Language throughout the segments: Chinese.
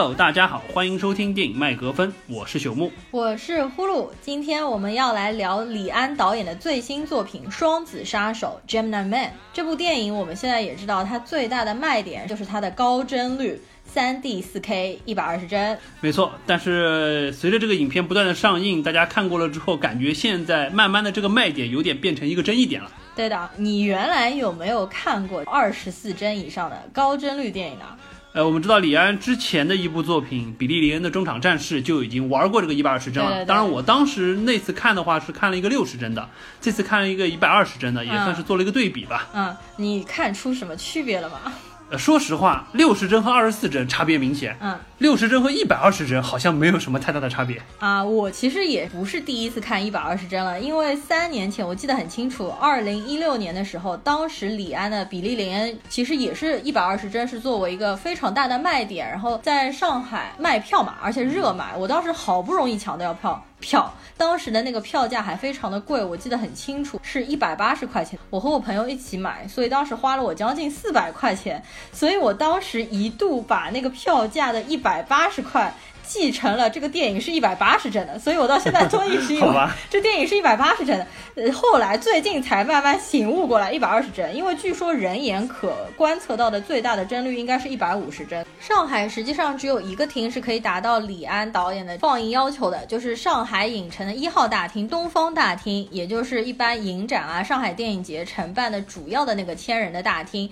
Hello，大家好，欢迎收听电影麦格芬，我是朽木，我是呼噜。今天我们要来聊李安导演的最新作品《双子杀手》（Gemini Man）。这部电影我们现在也知道，它最大的卖点就是它的高帧率，三 D 四 K 一百二十帧。没错，但是随着这个影片不断的上映，大家看过了之后，感觉现在慢慢的这个卖点有点变成一个争议点了。对的，你原来有没有看过二十四帧以上的高帧率电影呢？呃，我们知道李安之前的一部作品《比利林恩的中场战事》就已经玩过这个一百二十帧了。当然，我当时那次看的话是看了一个六十帧的，这次看了一个一百二十帧的，也算是做了一个对比吧。嗯，你看出什么区别了吗？呃，说实话，六十帧和二十四帧差别明显。嗯，六十帧和一百二十帧好像没有什么太大的差别啊。我其实也不是第一次看一百二十帧了，因为三年前我记得很清楚，二零一六年的时候，当时李安的《比利林恩》其实也是一百二十帧，是作为一个非常大的卖点，然后在上海卖票嘛，而且热卖。我当时好不容易抢到票。票当时的那个票价还非常的贵，我记得很清楚，是一百八十块钱。我和我朋友一起买，所以当时花了我将近四百块钱。所以我当时一度把那个票价的一百八十块。继承了这个电影是一百八十帧的，所以我到现在终于是因为 这电影是一百八十帧的，呃，后来最近才慢慢醒悟过来一百二十帧，因为据说人眼可观测到的最大的帧率应该是一百五十帧。上海实际上只有一个厅是可以达到李安导演的放映要求的，就是上海影城的一号大厅东方大厅，也就是一般影展啊、上海电影节承办的主要的那个千人的大厅。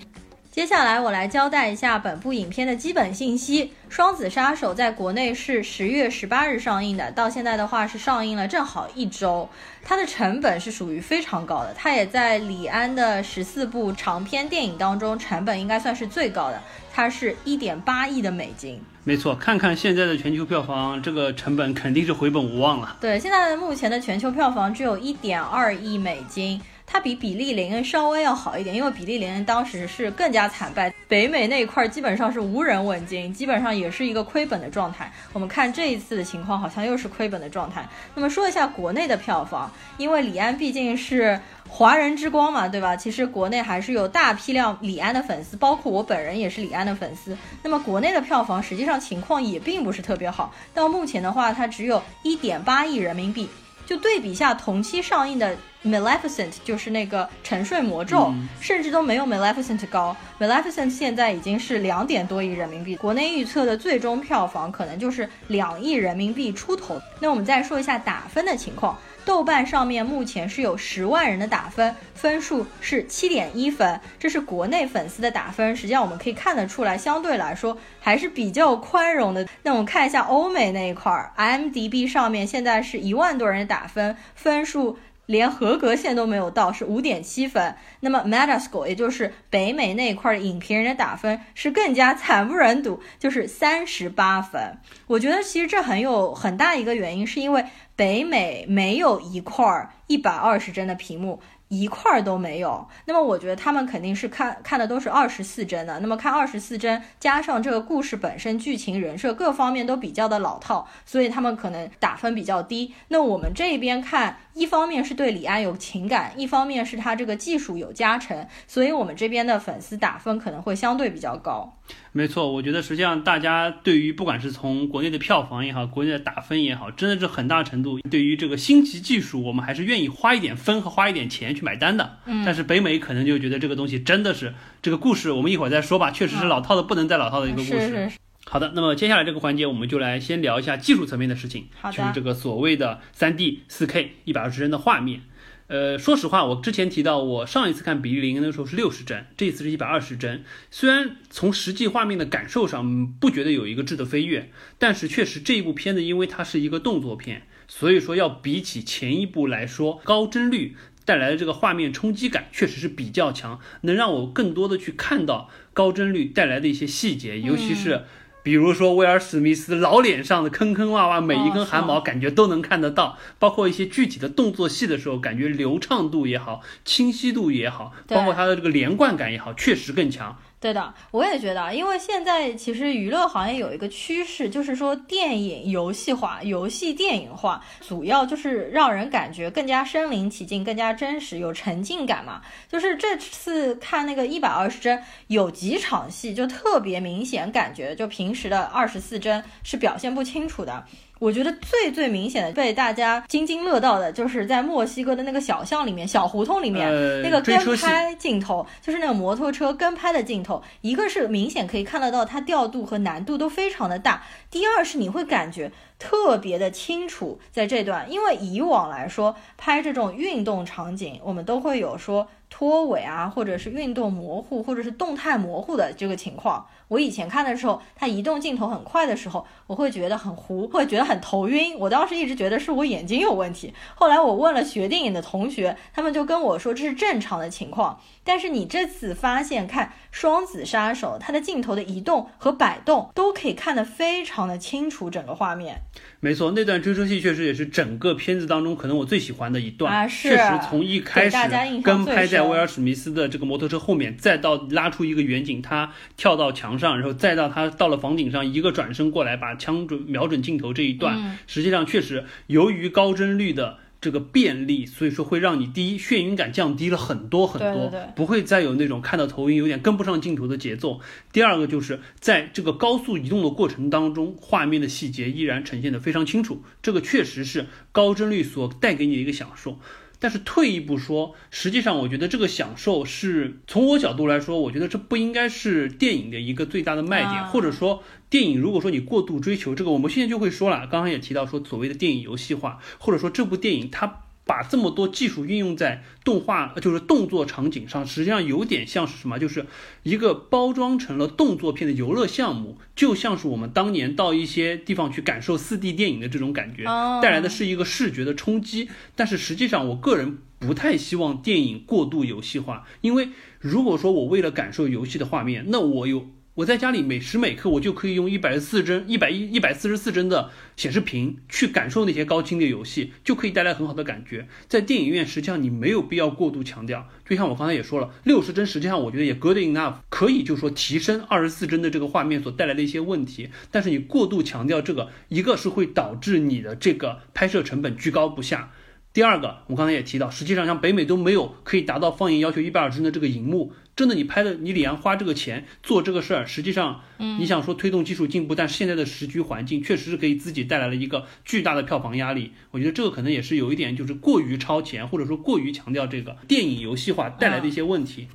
接下来我来交代一下本部影片的基本信息。《双子杀手》在国内是十月十八日上映的，到现在的话是上映了正好一周。它的成本是属于非常高的，它也在李安的十四部长篇电影当中成本应该算是最高的，它是一点八亿的美金。没错，看看现在的全球票房，这个成本肯定是回本无望了。对，现在目前的全球票房只有一点二亿美金。它比比利林恩稍微要好一点，因为比利林恩当时是更加惨败，北美那一块基本上是无人问津，基本上也是一个亏本的状态。我们看这一次的情况，好像又是亏本的状态。那么说一下国内的票房，因为李安毕竟是华人之光嘛，对吧？其实国内还是有大批量李安的粉丝，包括我本人也是李安的粉丝。那么国内的票房实际上情况也并不是特别好，到目前的话，它只有一点八亿人民币。就对比下同期上映的。Maleficent 就是那个沉睡魔咒，甚至都没有 Maleficent 高。Maleficent 现在已经是两点多亿人民币，国内预测的最终票房可能就是两亿人民币出头。那我们再说一下打分的情况，豆瓣上面目前是有十万人的打分，分数是七点一分，这是国内粉丝的打分。实际上我们可以看得出来，相对来说还是比较宽容的。那我们看一下欧美那一块，IMDB 上面现在是一万多人的打分，分数。连合格线都没有到，是五点七分。那么 Metascore，也就是北美那一块的影评人的打分是更加惨不忍睹，就是三十八分。我觉得其实这很有很大一个原因，是因为北美没有一块一百二十帧的屏幕。一块儿都没有，那么我觉得他们肯定是看看的都是二十四帧的。那么看二十四帧，加上这个故事本身、剧情、人设各方面都比较的老套，所以他们可能打分比较低。那我们这边看，一方面是对李安有情感，一方面是他这个技术有加成，所以我们这边的粉丝打分可能会相对比较高。没错，我觉得实际上大家对于不管是从国内的票房也好，国内的打分也好，真的是很大程度对于这个星级技术，我们还是愿意花一点分和花一点钱去买单的。嗯，但是北美可能就觉得这个东西真的是这个故事，我们一会儿再说吧，确实是老套的不能再老套的一个故事。是是。好的，那么接下来这个环节我们就来先聊一下技术层面的事情，就是这个所谓的三 D 四 K 一百二十帧的画面。呃，说实话，我之前提到我上一次看《比利林恩》的时候是六十帧，这一次是一百二十帧。虽然从实际画面的感受上不觉得有一个质的飞跃，但是确实这一部片子因为它是一个动作片，所以说要比起前一部来说，高帧率带来的这个画面冲击感确实是比较强，能让我更多的去看到高帧率带来的一些细节，尤其是。比如说威尔史密斯老脸上的坑坑洼洼，每一根汗毛感觉都能看得到，包括一些具体的动作戏的时候，感觉流畅度也好，清晰度也好，包括他的这个连贯感也好，确实更强。对的，我也觉得，因为现在其实娱乐行业有一个趋势，就是说电影游戏化、游戏电影化，主要就是让人感觉更加身临其境、更加真实、有沉浸感嘛。就是这次看那个一百二十帧，有几场戏就特别明显，感觉就平时的二十四帧是表现不清楚的。我觉得最最明显的被大家津津乐道的，就是在墨西哥的那个小巷里面、小胡同里面那个跟拍镜头，就是那个摩托车跟拍的镜头。一个是明显可以看得到它调度和难度都非常的大，第二是你会感觉特别的清楚在这段，因为以往来说拍这种运动场景，我们都会有说拖尾啊，或者是运动模糊，或者是动态模糊的这个情况。我以前看的时候，它移动镜头很快的时候，我会觉得很糊，会觉得很头晕。我当时一直觉得是我眼睛有问题。后来我问了学电影的同学，他们就跟我说这是正常的情况。但是你这次发现看《双子杀手》，它的镜头的移动和摆动都可以看得非常的清楚，整个画面。没错，那段追车戏确实也是整个片子当中可能我最喜欢的一段。啊，是。确实从一开始跟拍在威尔史密斯的这个摩托车后面，再到拉出一个远景，他跳到墙上，然后再到他到了房顶上一个转身过来把枪准瞄准镜头这一段，实际上确实由于高帧率的。这个便利，所以说会让你第一眩晕感降低了很多很多，不会再有那种看到头晕、有点跟不上镜头的节奏。第二个就是在这个高速移动的过程当中，画面的细节依然呈现的非常清楚，这个确实是高帧率所带给你的一个享受。但是退一步说，实际上我觉得这个享受是从我角度来说，我觉得这不应该是电影的一个最大的卖点，或者说电影如果说你过度追求这个，我们现在就会说了，刚刚也提到说所谓的电影游戏化，或者说这部电影它。把这么多技术运用在动画，就是动作场景上，实际上有点像是什么？就是一个包装成了动作片的游乐项目，就像是我们当年到一些地方去感受四 D 电影的这种感觉，带来的是一个视觉的冲击。但是实际上，我个人不太希望电影过度游戏化，因为如果说我为了感受游戏的画面，那我有。我在家里每时每刻，我就可以用一百四帧、一百一、一百四十四帧的显示屏去感受那些高清的游戏，就可以带来很好的感觉。在电影院，实际上你没有必要过度强调。就像我刚才也说了，六十帧实际上我觉得也 good enough，可以就说提升二十四帧的这个画面所带来的一些问题。但是你过度强调这个，一个是会导致你的这个拍摄成本居高不下。第二个，我刚才也提到，实际上像北美都没有可以达到放映要求一百二十帧的这个荧幕。真的，你拍的，你李阳花这个钱做这个事儿，实际上，嗯，你想说推动技术进步，但是现在的时局环境确实是给自己带来了一个巨大的票房压力。我觉得这个可能也是有一点，就是过于超前，或者说过于强调这个电影游戏化带来的一些问题。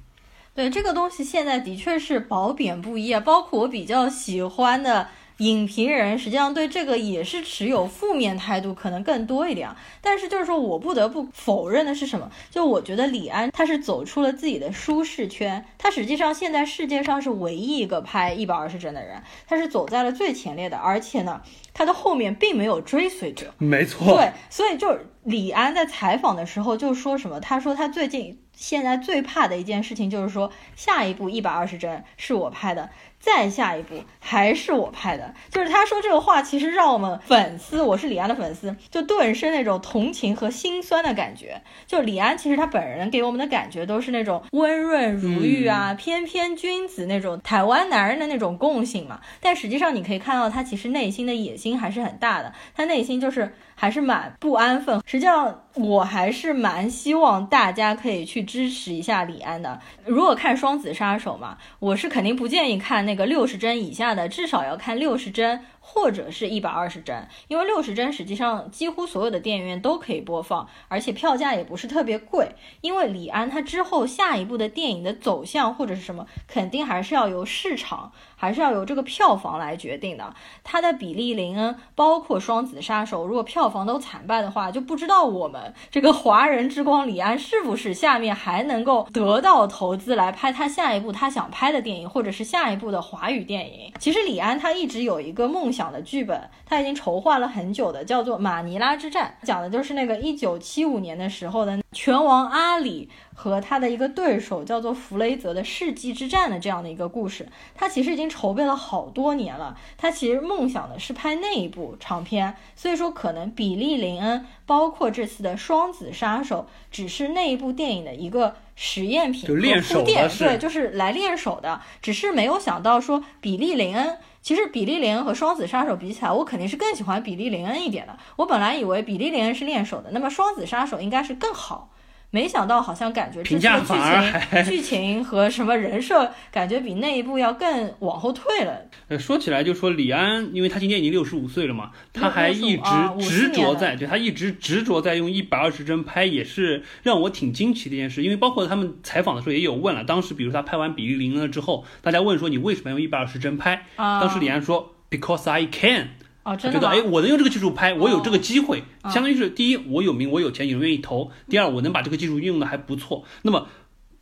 对这个东西，现在的确是褒贬不一啊。包括我比较喜欢的。影评人实际上对这个也是持有负面态度，可能更多一点。但是就是说我不得不否认的是什么？就我觉得李安他是走出了自己的舒适圈，他实际上现在世界上是唯一一个拍一百二十帧的人，他是走在了最前列的，而且呢，他的后面并没有追随者。没错。对，所以就李安在采访的时候就说什么？他说他最近现在最怕的一件事情就是说下一部一百二十帧是我拍的。再下一步还是我拍的，就是他说这个话，其实让我们粉丝，我是李安的粉丝，就顿生那种同情和心酸的感觉。就李安其实他本人给我们的感觉都是那种温润如玉啊，翩翩君子那种台湾男人的那种共性嘛。但实际上你可以看到他其实内心的野心还是很大的，他内心就是。还是蛮不安分。实际上，我还是蛮希望大家可以去支持一下李安的。如果看《双子杀手》嘛，我是肯定不建议看那个六十帧以下的，至少要看六十帧。或者是一百二十帧，因为六十帧实际上几乎所有的电影院都可以播放，而且票价也不是特别贵。因为李安他之后下一部的电影的走向或者是什么，肯定还是要由市场，还是要由这个票房来决定的。他的《比利林恩》包括《双子杀手》，如果票房都惨败的话，就不知道我们这个华人之光李安是不是下面还能够得到投资来拍他下一部他想拍的电影，或者是下一部的华语电影。其实李安他一直有一个梦想。想的剧本，他已经筹划了很久的，叫做《马尼拉之战》，讲的就是那个一九七五年的时候的拳王阿里和他的一个对手叫做弗雷泽的世纪之战的这样的一个故事。他其实已经筹备了好多年了，他其实梦想的是拍那一部长片，所以说可能比利林恩包括这次的双子杀手只是那一部电影的一个。实验品就练手的，对，就是来练手的。只是没有想到说比利林恩，其实比利林恩和双子杀手比起来，我肯定是更喜欢比利林恩一点的。我本来以为比利林恩是练手的，那么双子杀手应该是更好。没想到，好像感觉这次的剧情、剧情和什么人设，感觉比那一部要更往后退了。呃，说起来就说李安，因为他今年已经六十五岁了嘛，他还一直执着在，对他一直执着在用一百二十帧拍，也是让我挺惊奇的一件事。因为包括他们采访的时候也有问了，当时比如他拍完《比利林恩》之后，大家问说你为什么要用一百二十帧拍？当时李安说：“Because I can。”哦，觉得哎，我能用这个技术拍，我有这个机会，相当于是第一，我有名，我有钱，有人愿意投；第二，我能把这个技术运用的还不错。那么，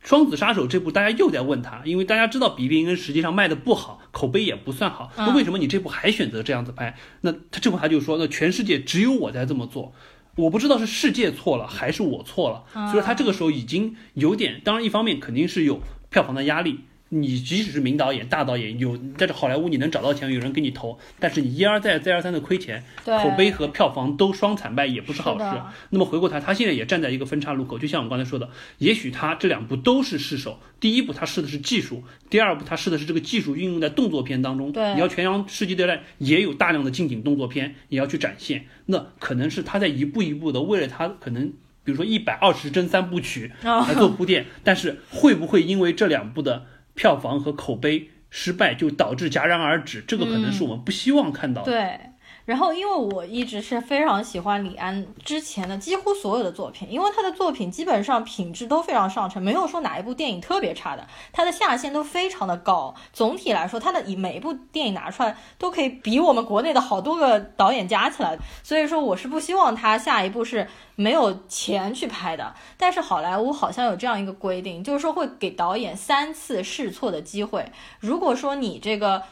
《双子杀手》这部大家又在问他，因为大家知道比利林恩实际上卖的不好，口碑也不算好，那为什么你这部还选择这样子拍？那他这部他就说，那全世界只有我在这么做，我不知道是世界错了还是我错了。所以说他这个时候已经有点，当然一方面肯定是有票房的压力。你即使是名导演、大导演，有在这好莱坞你能找到钱，有人给你投，但是你一而再、再而三的亏钱，口碑和票房都双惨败，也不是好事。那么回过头，他现在也站在一个分叉路口，就像我刚才说的，也许他这两部都是试手，第一部他试的是技术，第二部他试的是这个技术运用在动作片当中。对，你要全阳世纪对战也有大量的近景动作片，也要去展现，那可能是他在一步一步的为了他可能，比如说一百二十帧三部曲来做铺垫，但是会不会因为这两部的？票房和口碑失败就导致戛然而止，这个可能是我们不希望看到的。对。然后，因为我一直是非常喜欢李安之前的几乎所有的作品，因为他的作品基本上品质都非常上乘，没有说哪一部电影特别差的，他的下限都非常的高。总体来说，他的以每一部电影拿出来都可以比我们国内的好多个导演加起来。所以说，我是不希望他下一部是没有钱去拍的。但是好莱坞好像有这样一个规定，就是说会给导演三次试错的机会。如果说你这个。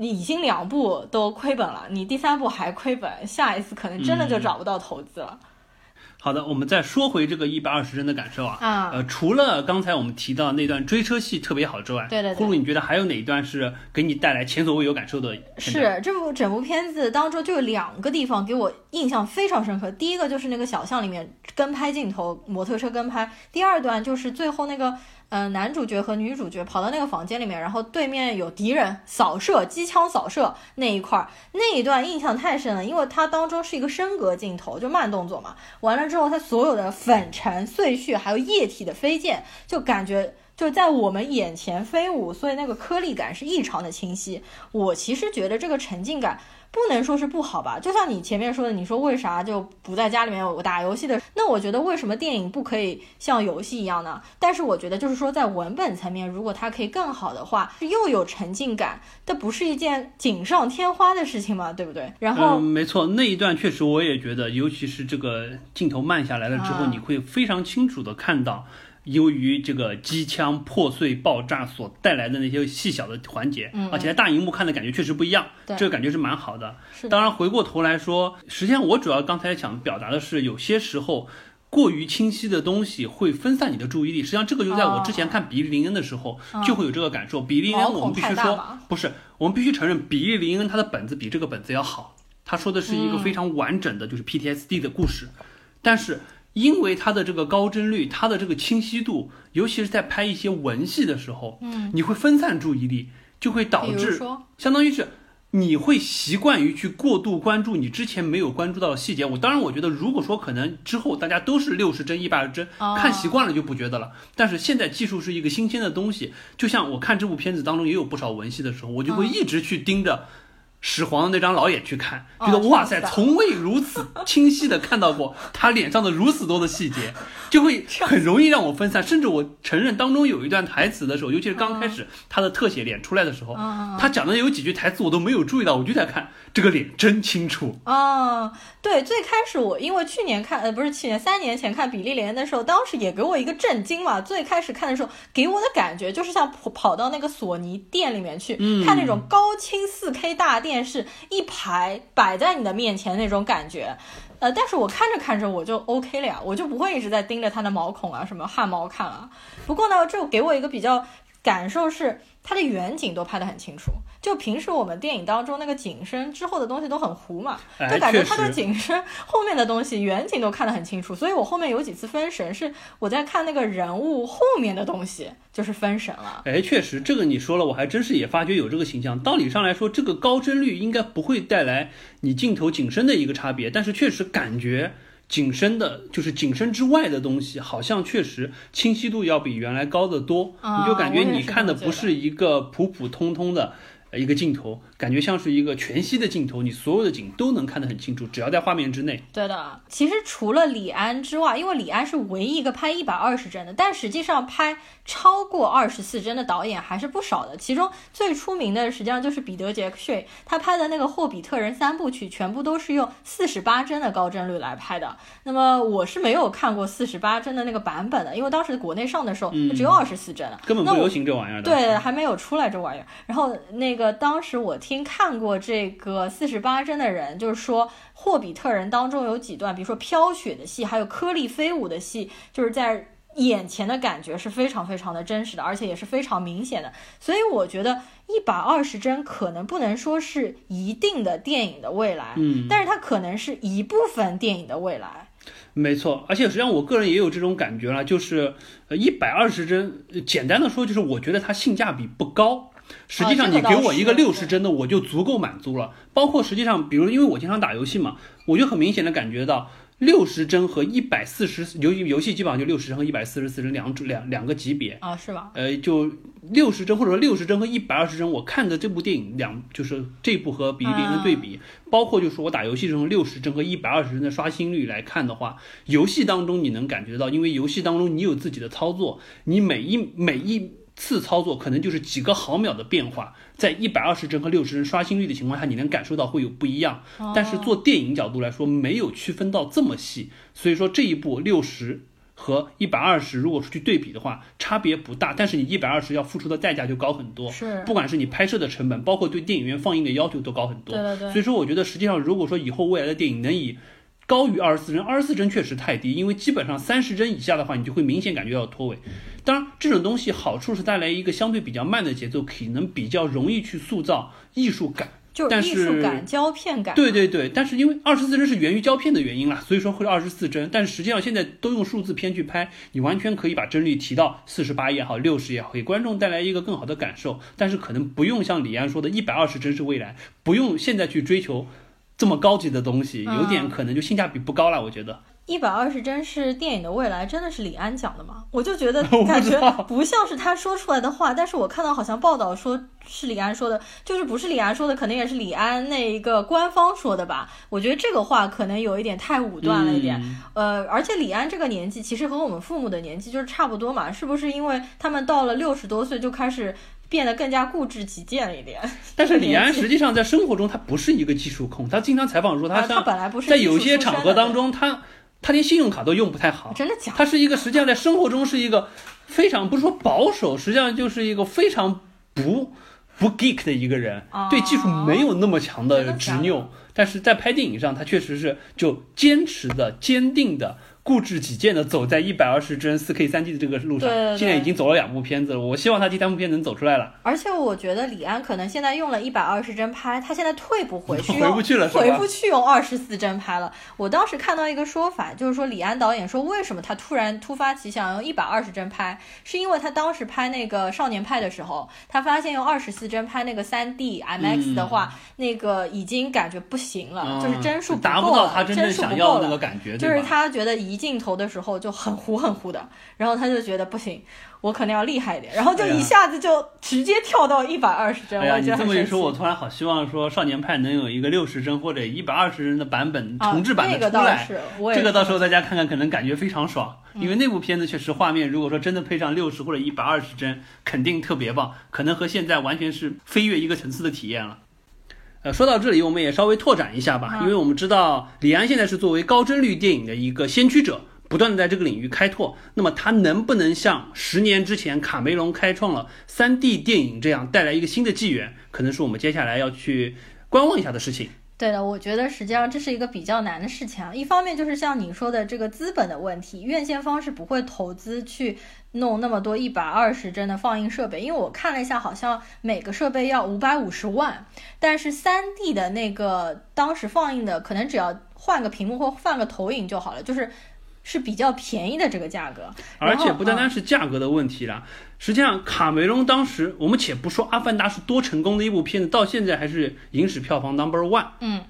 你已经两部都亏本了，你第三部还亏本，下一次可能真的就找不到投资了。好的，我们再说回这个一百二十帧的感受啊，啊，呃，除了刚才我们提到那段追车戏特别好之外，对对，呼噜，你觉得还有哪一段是给你带来前所未有感受的？是这部整部片子当中就有两个地方给我印象非常深刻，第一个就是那个小巷里面跟拍镜头，摩托车跟拍，第二段就是最后那个。嗯，男主角和女主角跑到那个房间里面，然后对面有敌人扫射，机枪扫射那一块儿，那一段印象太深了，因为它当中是一个升格镜头，就慢动作嘛。完了之后，它所有的粉尘碎屑，还有液体的飞溅，就感觉就在我们眼前飞舞，所以那个颗粒感是异常的清晰。我其实觉得这个沉浸感。不能说是不好吧，就像你前面说的，你说为啥就不在家里面我打游戏的？那我觉得为什么电影不可以像游戏一样呢？但是我觉得就是说在文本层面，如果它可以更好的话，又有沉浸感，这不是一件锦上添花的事情吗？对不对？然后，没错，那一段确实我也觉得，尤其是这个镜头慢下来了之后，你会非常清楚的看到。由于这个机枪破碎爆炸所带来的那些细小的环节，而且在大荧幕看的感觉确实不一样，这个感觉是蛮好的。当然回过头来说，实际上我主要刚才想表达的是，有些时候过于清晰的东西会分散你的注意力。实际上这个就在我之前看比利林恩的时候就会有这个感受。比利林恩我们必须说，不是，我们必须承认比利林恩他的本子比这个本子要好。他说的是一个非常完整的，就是 PTSD 的故事，但是。因为它的这个高帧率，它的这个清晰度，尤其是在拍一些文戏的时候，嗯，你会分散注意力，就会导致，相当于是你会习惯于去过度关注你之前没有关注到的细节。我当然，我觉得如果说可能之后大家都是六十帧、一百帧，看习惯了就不觉得了。但是现在技术是一个新鲜的东西，就像我看这部片子当中也有不少文戏的时候，我就会一直去盯着。始皇的那张老眼去看，觉得哇塞，从未如此 清晰的看到过他脸上的如此多的细节，就会很容易让我分散。甚至我承认，当中有一段台词的时候，尤其是刚开始他的特写脸出来的时候，他讲的有几句台词我都没有注意到，我就在看这个脸真清楚。哦，对，最开始我因为去年看，呃，不是去年，三年前看比利连的时候，当时也给我一个震惊嘛。最开始看的时候，给我的感觉就是像跑跑到那个索尼店里面去看那种高清四 K 大电。电视一排摆在你的面前那种感觉。呃，但是我看着看着我就 OK 了呀，我就不会一直在盯着它的毛孔啊什么汗毛看啊。不过呢，就给我一个比较感受是。它的远景都拍得很清楚，就平时我们电影当中那个景深之后的东西都很糊嘛，就感觉它的景深后面的东西远景都看得很清楚，所以我后面有几次分神是我在看那个人物后面的东西，就是分神了。哎，确实，这个你说了，我还真是也发觉有这个形象。道理上来说，这个高帧率应该不会带来你镜头景深的一个差别，但是确实感觉。景深的，就是景深之外的东西，好像确实清晰度要比原来高得多。你就感觉你看的不是一个普普通通的。一个镜头感觉像是一个全息的镜头，你所有的景都能看得很清楚，只要在画面之内。对的，其实除了李安之外，因为李安是唯一一个拍一百二十帧的，但实际上拍超过二十四帧的导演还是不少的。其中最出名的实际上就是彼得·杰克逊，他拍的那个《霍比特人》三部曲，全部都是用四十八帧的高帧率来拍的。那么我是没有看过四十八帧的那个版本的，因为当时国内上的时候只有二十四帧，根本不流行这玩意儿的。对，还没有出来这玩意儿。然后那。个当时我听看过这个四十八帧的人，就是说《霍比特人》当中有几段，比如说飘雪的戏，还有颗粒飞舞的戏，就是在眼前的感觉是非常非常的真实的，而且也是非常明显的。所以我觉得一百二十帧可能不能说是一定的电影的未来，嗯，但是它可能是一部分电影的未来。没错，而且实际上我个人也有这种感觉了，就是呃一百二十帧，简单的说就是我觉得它性价比不高。实际上，你给我一个六十帧的，我就足够满足了。包括实际上，比如因为我经常打游戏嘛，我就很明显的感觉到六十帧和一百四十游游戏基本上就六十帧和一百四十四帧两两两个级别啊，是吧？呃，就六十帧或者说六十帧和一百二十帧，我看的这部电影两就是这部和比利林的对比，包括就是我打游戏这种六十帧和一百二十帧的刷新率来看的话，游戏当中你能感觉到，因为游戏当中你有自己的操作，你每一每一。次操作可能就是几个毫秒的变化，在一百二十帧和六十帧刷新率的情况下，你能感受到会有不一样。但是做电影角度来说，没有区分到这么细，所以说这一部六十和一百二十，如果说去对比的话，差别不大。但是你一百二十要付出的代价就高很多，是，不管是你拍摄的成本，包括对电影院放映的要求都高很多。对对对。所以说，我觉得实际上，如果说以后未来的电影能以高于二十四帧，二十四帧确实太低，因为基本上三十帧以下的话，你就会明显感觉到脱尾。当然，这种东西好处是带来一个相对比较慢的节奏，可能比较容易去塑造艺术感，就是艺术感、胶片感。对对对，但是因为二十四帧是源于胶片的原因啦，所以说会二十四帧。但是实际上现在都用数字片去拍，你完全可以把帧率提到四十八也好，六十也好，给观众带来一个更好的感受。但是可能不用像李安说的，一百二十帧是未来，不用现在去追求。这么高级的东西，有点可能就性价比不高了。我觉得一百二十帧是电影的未来，真的是李安讲的吗？我就觉得 感觉不像是他说出来的话，但是我看到好像报道说是李安说的，就是不是李安说的，可能也是李安那一个官方说的吧。我觉得这个话可能有一点太武断了一点。呃，而且李安这个年纪其实和我们父母的年纪就是差不多嘛，是不是因为他们到了六十多岁就开始？变得更加固执己见了一点，但是李安实际上在生活中他不是一个技术控，他经常采访说他他本来不是在有些场合当中他他连信用卡都用不太好，真的假？他是一个实际上在生活中是一个非常不是说保守，实际上就是一个非常不不 geek 的一个人，对技术没有那么强的执拗，但是在拍电影上他确实是就坚持的坚定的。固执己见的走在一百二十帧四 K 三 D 的这个路上，现在已经走了两部片子了。我希望他第三部片能走出来了。而且我觉得李安可能现在用了一百二十帧拍，他现在退不回去，回不去了，回不去用二十四帧拍了。我当时看到一个说法，就是说李安导演说，为什么他突然突发奇想用一百二十帧拍，是因为他当时拍那个少年派的时候，他发现用二十四帧拍那个三 D IMAX 的话，那个已经感觉不行了，就是帧数达不到他真正想要的那个感觉，就是他觉得一镜头的时候就很糊很糊的，然后他就觉得不行，我可能要厉害一点，然后就一下子就直接跳到一百二十帧。哎呀，你这么一说，我突然好希望说少年派能有一个六十帧或者一百二十帧的版本重制版的出来，这个到时候大家看看，可能感觉非常爽，因为那部片子确实画面，如果说真的配上六十或者一百二十帧，肯定特别棒，可能和现在完全是飞跃一个层次的体验了。呃，说到这里，我们也稍微拓展一下吧，因为我们知道李安现在是作为高帧率电影的一个先驱者，不断的在这个领域开拓。那么他能不能像十年之前卡梅隆开创了 3D 电影这样带来一个新的纪元，可能是我们接下来要去观望一下的事情。对的，我觉得实际上这是一个比较难的事情啊。一方面就是像你说的这个资本的问题，院线方是不会投资去弄那么多一百二十帧的放映设备，因为我看了一下，好像每个设备要五百五十万。但是三 D 的那个当时放映的，可能只要换个屏幕或换个投影就好了，就是是比较便宜的这个价格。而且不单单是价格的问题了。实际上，卡梅隆当时，我们且不说《阿凡达》是多成功的一部片子，到现在还是影史票房 number one。嗯。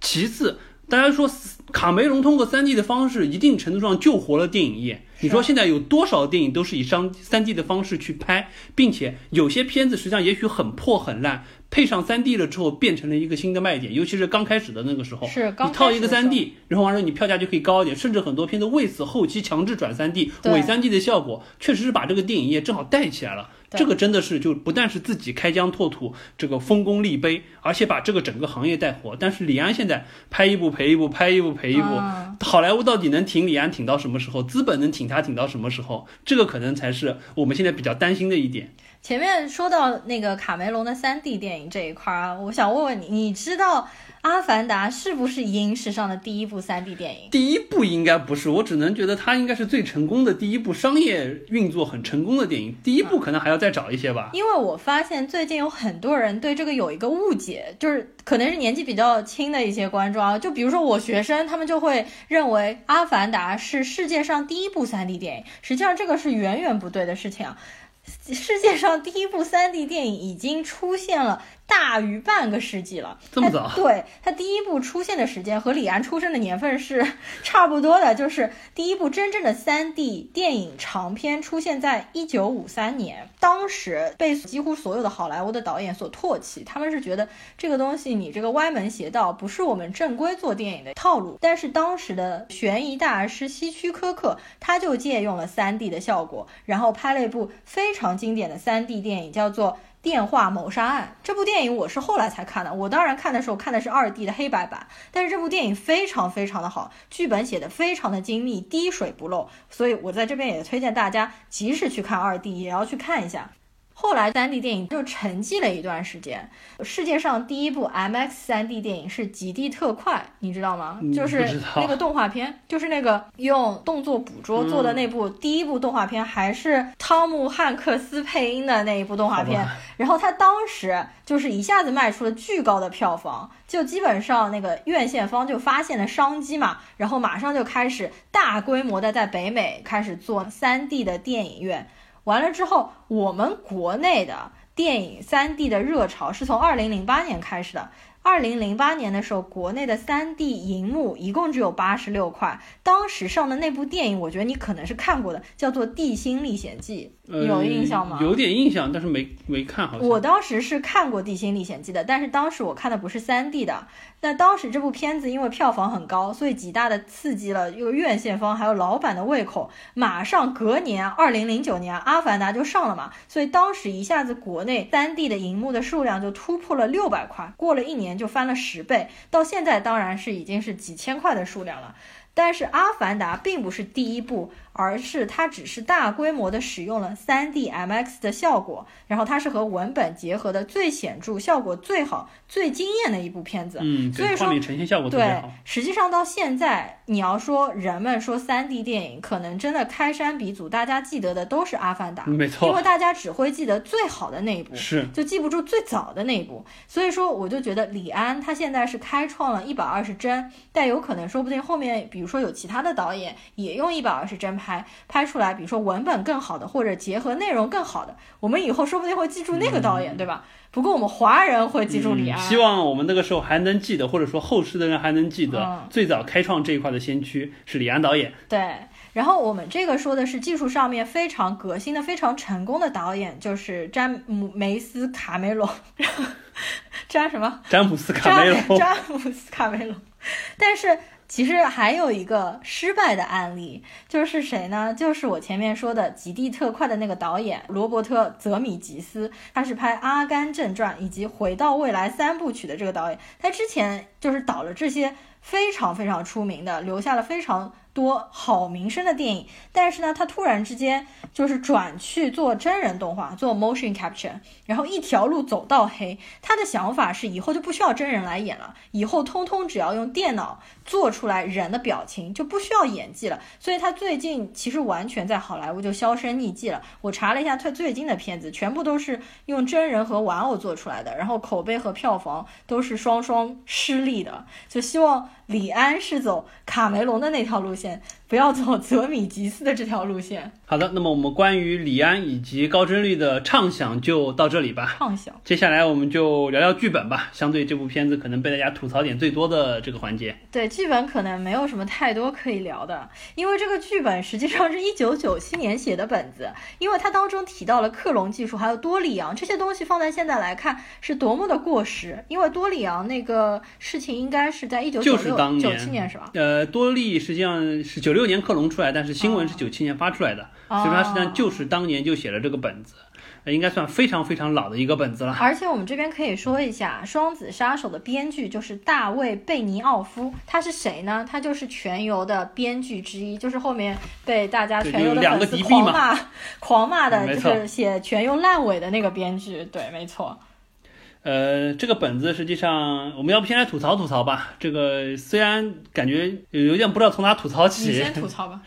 其次，大家说卡梅隆通过 3D 的方式，一定程度上救活了电影业。你说现在有多少电影都是以商三 D 的方式去拍，并且有些片子实际上也许很破很烂。配上三 D 了之后，变成了一个新的卖点，尤其是刚开始的那个时候，是你套一个三 D，然后完了你票价就可以高一点，甚至很多片子为此后期强制转三 D、伪三 D 的效果，确实是把这个电影业正好带起来了。这个真的是就不但是自己开疆拓土，这个丰功立碑，而且把这个整个行业带火。但是李安现在拍一部赔一部，拍一部赔一部，好莱坞到底能挺李安挺到什么时候？资本能挺他挺到什么时候？这个可能才是我们现在比较担心的一点。前面说到那个卡梅隆的三 D 电影这一块儿，我想问问你，你知道《阿凡达》是不是影史上的第一部三 D 电影？第一部应该不是，我只能觉得它应该是最成功的第一部商业运作很成功的电影。第一部可能还要再找一些吧。因为我发现最近有很多人对这个有一个误解，就是可能是年纪比较轻的一些观众啊，就比如说我学生，他们就会认为《阿凡达》是世界上第一部三 D 电影，实际上这个是远远不对的事情啊。世界上第一部 3D 电影已经出现了。大于半个世纪了，这么早？对，它第一部出现的时间和李安出生的年份是 差不多的，就是第一部真正的 3D 电影长片出现在1953年，当时被几乎所有的好莱坞的导演所唾弃，他们是觉得这个东西你这个歪门邪道，不是我们正规做电影的套路。但是当时的悬疑大师希区柯克，他就借用了 3D 的效果，然后拍了一部非常经典的三 D 电影，叫做。电话谋杀案这部电影我是后来才看的，我当然看的时候看的是二 D 的黑白版，但是这部电影非常非常的好，剧本写的非常的精密，滴水不漏，所以我在这边也推荐大家，即使去看二 D 也要去看一下。后来三 D 电影就沉寂了一段时间。世界上第一部 MX 三 D 电影是《极地特快》，你知道吗？就是那个动画片，就是那个用动作捕捉做的那部第一部动画片，还是汤姆汉克斯配音的那一部动画片。然后他当时就是一下子卖出了巨高的票房，就基本上那个院线方就发现了商机嘛，然后马上就开始大规模的在北美开始做三 D 的电影院。完了之后，我们国内的电影三 D 的热潮是从二零零八年开始的。二零零八年的时候，国内的三 D 银幕一共只有八十六块。当时上的那部电影，我觉得你可能是看过的，叫做《地心历险记》，有印象吗？有点印象，但是没没看好。我当时是看过《地心历险记》的，但是当时我看的不是三 D 的。那当时这部片子因为票房很高，所以极大的刺激了一个院线方还有老板的胃口。马上隔年，二零零九年《阿凡达》就上了嘛，所以当时一下子国内三 D 的银幕的数量就突破了六百块。过了一年。就翻了十倍，到现在当然是已经是几千块的数量了。但是《阿凡达》并不是第一部。而是它只是大规模的使用了 3D MX 的效果，然后它是和文本结合的最显著、效果最好、最惊艳的一部片子。嗯，所以说呈现效果特别好。实际上到现在，你要说人们说 3D 电影，可能真的开山鼻祖，大家记得的都是《阿凡达》，没错，因为大家只会记得最好的那一部，是就记不住最早的那一部。所以说，我就觉得李安他现在是开创了一百二十帧，但有可能说不定后面，比如说有其他的导演也用一百二十帧拍拍出来。比如说文本更好的，或者结合内容更好的，我们以后说不定会记住那个导演，对吧？不过我们华人会记住李安。希望我们那个时候还能记得，或者说后世的人还能记得，最早开创这一块的先驱是李安导演。对，然后我们这个说的是技术上面非常革新的、非常成功的导演，就是詹姆梅斯卡梅隆。詹什么？詹姆斯卡梅隆。詹姆斯卡梅隆。但是。其实还有一个失败的案例，就是谁呢？就是我前面说的《极地特快》的那个导演罗伯特·泽米吉斯，他是拍《阿甘正传》以及《回到未来》三部曲的这个导演。他之前就是导了这些非常非常出名的，留下了非常。多好名声的电影，但是呢，他突然之间就是转去做真人动画，做 motion capture，然后一条路走到黑。他的想法是以后就不需要真人来演了，以后通通只要用电脑做出来人的表情，就不需要演技了。所以他最近其实完全在好莱坞就销声匿迹了。我查了一下他最近的片子，全部都是用真人和玩偶做出来的，然后口碑和票房都是双双失利的。就希望。李安是走卡梅隆的那条路线，不要走泽米吉斯的这条路线。好的，那么我们关于李安以及高帧率的畅想就到这里吧。畅想，接下来我们就聊聊剧本吧。相对这部片子可能被大家吐槽点最多的这个环节，对剧本可能没有什么太多可以聊的，因为这个剧本实际上是一九九七年写的本子，因为它当中提到了克隆技术，还有多里昂这些东西，放在现在来看是多么的过时。因为多里昂那个事情应该是在一九九六九七年是吧？呃，多利实际上是九六年克隆出来，但是新闻是九七年发出来的。所以它实际上就是当年就写了这个本子，应该算非常非常老的一个本子了。而且我们这边可以说一下，《双子杀手》的编剧就是大卫·贝尼奥夫，他是谁呢？他就是《全游》的编剧之一，就是后面被大家《全游》的粉丝狂骂、狂骂的，就是写《全游》烂尾的那个编剧。对，没错。呃，这个本子实际上，我们要不先来吐槽吐槽吧。这个虽然感觉有点不知道从哪吐槽起，你先吐槽吧。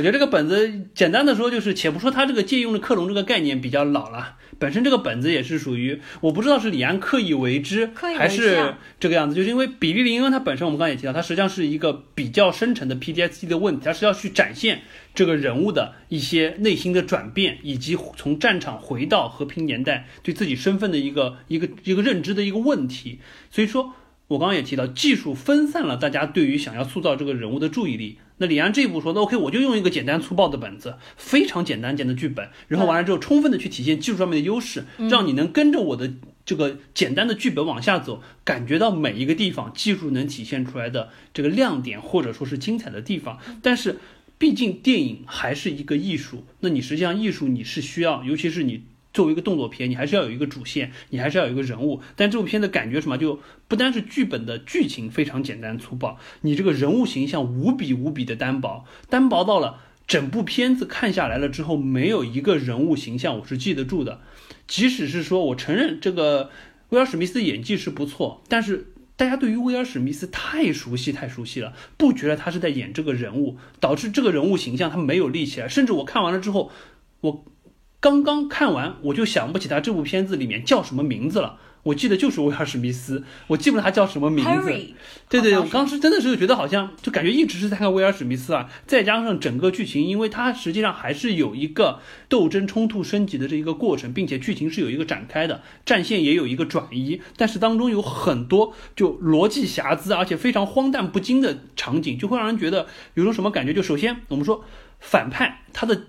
我觉得这个本子简单的说就是，且不说它这个借用的克隆这个概念比较老了，本身这个本子也是属于我不知道是李安刻意为之，还是这个样子，就是因为比利林恩它本身我们刚才也提到，它实际上是一个比较深沉的 PTSD 的问题，它是要去展现这个人物的一些内心的转变，以及从战场回到和平年代对自己身份的一个一个一个认知的一个问题，所以说。我刚刚也提到，技术分散了大家对于想要塑造这个人物的注意力。那李安这一步说，那 OK，我就用一个简单粗暴的本子，非常简单简单的剧本，然后完了之后，充分的去体现技术上面的优势，让你能跟着我的这个简单的剧本往下走，感觉到每一个地方技术能体现出来的这个亮点或者说是精彩的地方。但是，毕竟电影还是一个艺术，那你实际上艺术你是需要，尤其是你。作为一个动作片，你还是要有一个主线，你还是要有一个人物。但这部片的感觉什么，就不单是剧本的剧情非常简单粗暴，你这个人物形象无比无比的单薄，单薄到了整部片子看下来了之后，没有一个人物形象我是记得住的。即使是说我承认这个威尔史密斯演技是不错，但是大家对于威尔史密斯太熟悉太熟悉了，不觉得他是在演这个人物，导致这个人物形象他没有立起来。甚至我看完了之后，我。刚刚看完，我就想不起他这部片子里面叫什么名字了。我记得就是威尔史密斯，我记不得他叫什么名字。对对，我当时真的是觉得好像就感觉一直是在看威尔史密斯啊。再加上整个剧情，因为它实际上还是有一个斗争冲突升级的这一个过程，并且剧情是有一个展开的，战线也有一个转移，但是当中有很多就逻辑瑕疵，而且非常荒诞不经的场景，就会让人觉得有种什么感觉？就首先我们说反派他的。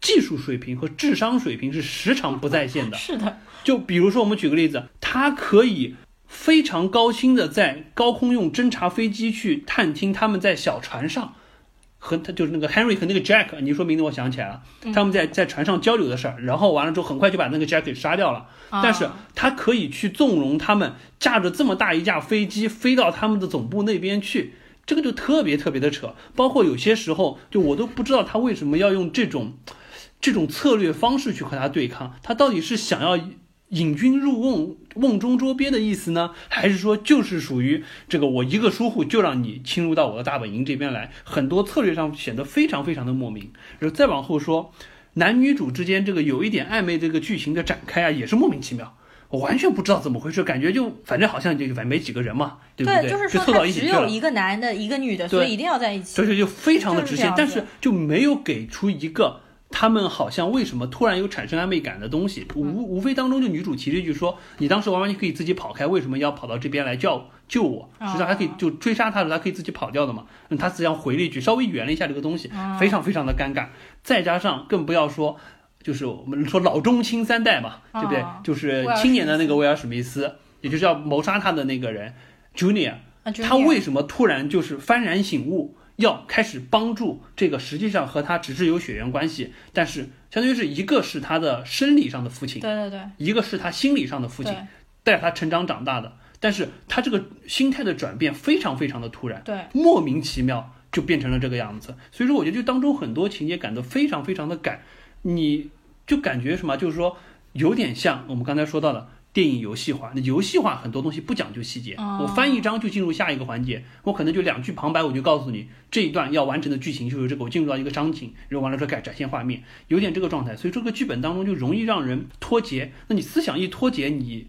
技术水平和智商水平是时常不在线的。是的，就比如说，我们举个例子，他可以非常高清的在高空用侦察飞机去探听他们在小船上和他就是那个 Henry 和那个 Jack，你说名字我想起来了，他们在在船上交流的事儿，然后完了之后很快就把那个 Jack 给杀掉了。但是他可以去纵容他们驾着这么大一架飞机飞到他们的总部那边去。这个就特别特别的扯，包括有些时候，就我都不知道他为什么要用这种。这种策略方式去和他对抗，他到底是想要引君入瓮、瓮中捉鳖的意思呢，还是说就是属于这个我一个疏忽就让你侵入到我的大本营这边来？很多策略上显得非常非常的莫名。然后再往后说，男女主之间这个有一点暧昧这个剧情的展开啊，也是莫名其妙，我完全不知道怎么回事，感觉就反正好像就反正没几个人嘛，对不对？就是说他只有一个男的，一个女的，所以一定要在一起。对对，就非常的直线，但是就没有给出一个。他们好像为什么突然有产生暧昧感的东西？无无非当中就女主提了一句说：“你当时完完全可以自己跑开，为什么要跑到这边来叫救我？实际上还可以就追杀他的，他可以自己跑掉的嘛。”嗯，他实际上回了一句，稍微圆了一下这个东西，非常非常的尴尬。再加上更不要说，就是我们说老中青三代嘛，对不对？就是青年的那个威尔史密斯，也就是要谋杀他的那个人，Junior，他为什么突然就是幡然醒悟？要开始帮助这个，实际上和他只是有血缘关系，但是相当于是一个是他的生理上的父亲，对对对，一个是他心理上的父亲，带他成长长大的。但是他这个心态的转变非常非常的突然，对，莫名其妙就变成了这个样子。所以说，我觉得就当中很多情节感得非常非常的感，你就感觉什么，就是说有点像我们刚才说到的。电影游戏化，那游戏化很多东西不讲究细节，我翻一章就进入下一个环节，我可能就两句旁白，我就告诉你这一段要完成的剧情就是这个，我进入到一个场景，然后完了之后改展现画面，有点这个状态，所以这个剧本当中就容易让人脱节。那你思想一脱节，你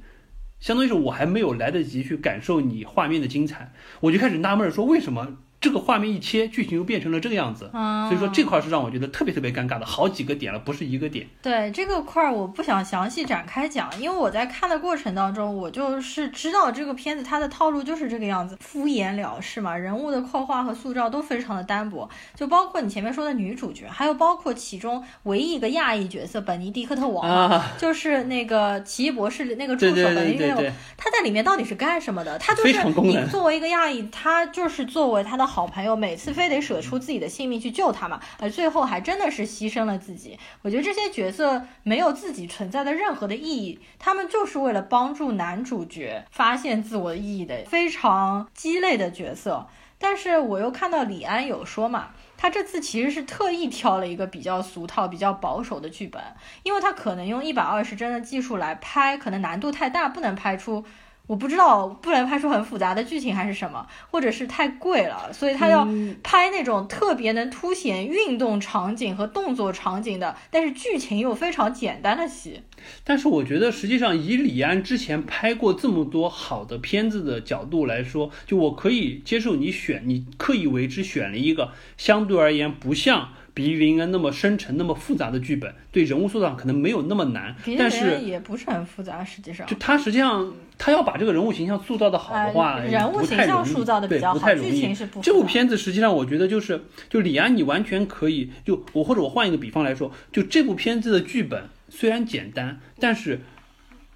相当于是我还没有来得及去感受你画面的精彩，我就开始纳闷说为什么。这个画面一切，剧情又变成了这个样子，所以说这块是让我觉得特别特别尴尬的，好几个点了，不是一个点。对这个块儿，我不想详细展开讲，因为我在看的过程当中，我就是知道这个片子它的套路就是这个样子，敷衍了事嘛，人物的刻画和塑造都非常的单薄，就包括你前面说的女主角，还有包括其中唯一一个亚裔角色本尼迪克特王，就是那个奇异博士那个助手本尼迪克特王，他在里面到底是干什么的？他就是你作为一个亚裔，他就是作为他的。好朋友每次非得舍出自己的性命去救他嘛，而最后还真的是牺牲了自己。我觉得这些角色没有自己存在的任何的意义，他们就是为了帮助男主角发现自我意义的非常鸡肋的角色。但是我又看到李安有说嘛，他这次其实是特意挑了一个比较俗套、比较保守的剧本，因为他可能用一百二十帧的技术来拍，可能难度太大，不能拍出。我不知道不能拍出很复杂的剧情还是什么，或者是太贵了，所以他要拍那种特别能凸显运动场景和动作场景的，但是剧情又非常简单的戏。但是我觉得，实际上以李安之前拍过这么多好的片子的角度来说，就我可以接受你选，你刻意为之选了一个相对而言不像。比利林恩那么深沉、那么复杂的剧本，对人物塑造可能没有那么难，但是也不是很复杂。实际上，就他实际上他要把这个人物形象塑造的好的话，人物形象塑造的比较好，剧情是不。这部片子实际上我觉得就是，就李安你完全可以就我或者我换一个比方来说，就这部片子的剧本虽然简单，但是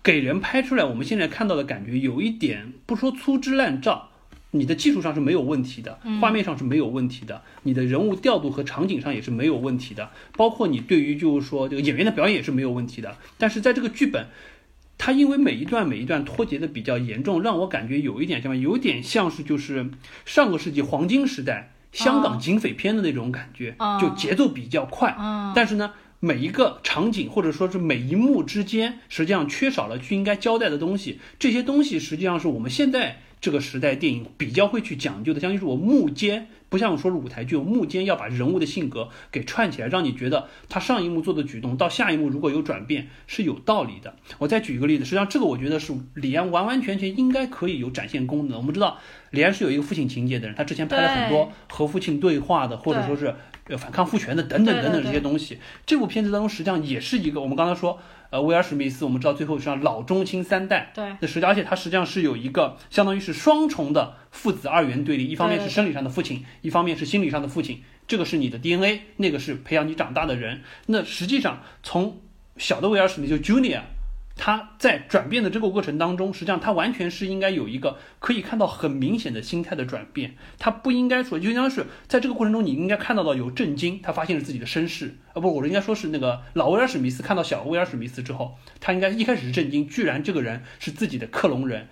给人拍出来我们现在看到的感觉有一点不说粗制滥造。你的技术上是没有问题的，画面上是没有问题的，你的人物调度和场景上也是没有问题的，包括你对于就是说这个演员的表演也是没有问题的。但是在这个剧本，它因为每一段每一段脱节的比较严重，让我感觉有一点像有点像是就是上个世纪黄金时代香港警匪片的那种感觉，就节奏比较快，但是呢，每一个场景或者说是每一幕之间，实际上缺少了去应该交代的东西，这些东西实际上是我们现在。这个时代电影比较会去讲究的，相当于是我幕间，不像我说是舞台剧，我幕间要把人物的性格给串起来，让你觉得他上一幕做的举动到下一幕如果有转变是有道理的。我再举一个例子，实际上这个我觉得是李安完完全全应该可以有展现功能。我们知道李安是有一个父亲情节的人，他之前拍了很多和父亲对话的，或者说是反抗父权的等等等等这些东西。这部片子当中实际上也是一个，我们刚才说。呃，威尔史密斯，我们知道最后实际上老中青三代，对，那实际而且他实际上是有一个相当于是双重的父子二元对立，一方面是生理上的父亲，一方面是心理上的父亲，这个是你的 DNA，那个是培养你长大的人。那实际上从小的威尔史密斯就 Junior。他在转变的这个过程当中，实际上他完全是应该有一个可以看到很明显的心态的转变。他不应该说，就像是在这个过程中，你应该看到到有震惊，他发现了自己的身世。啊，不，我应该说是那个老威尔史密斯看到小威尔史密斯之后，他应该一开始是震惊，居然这个人是自己的克隆人。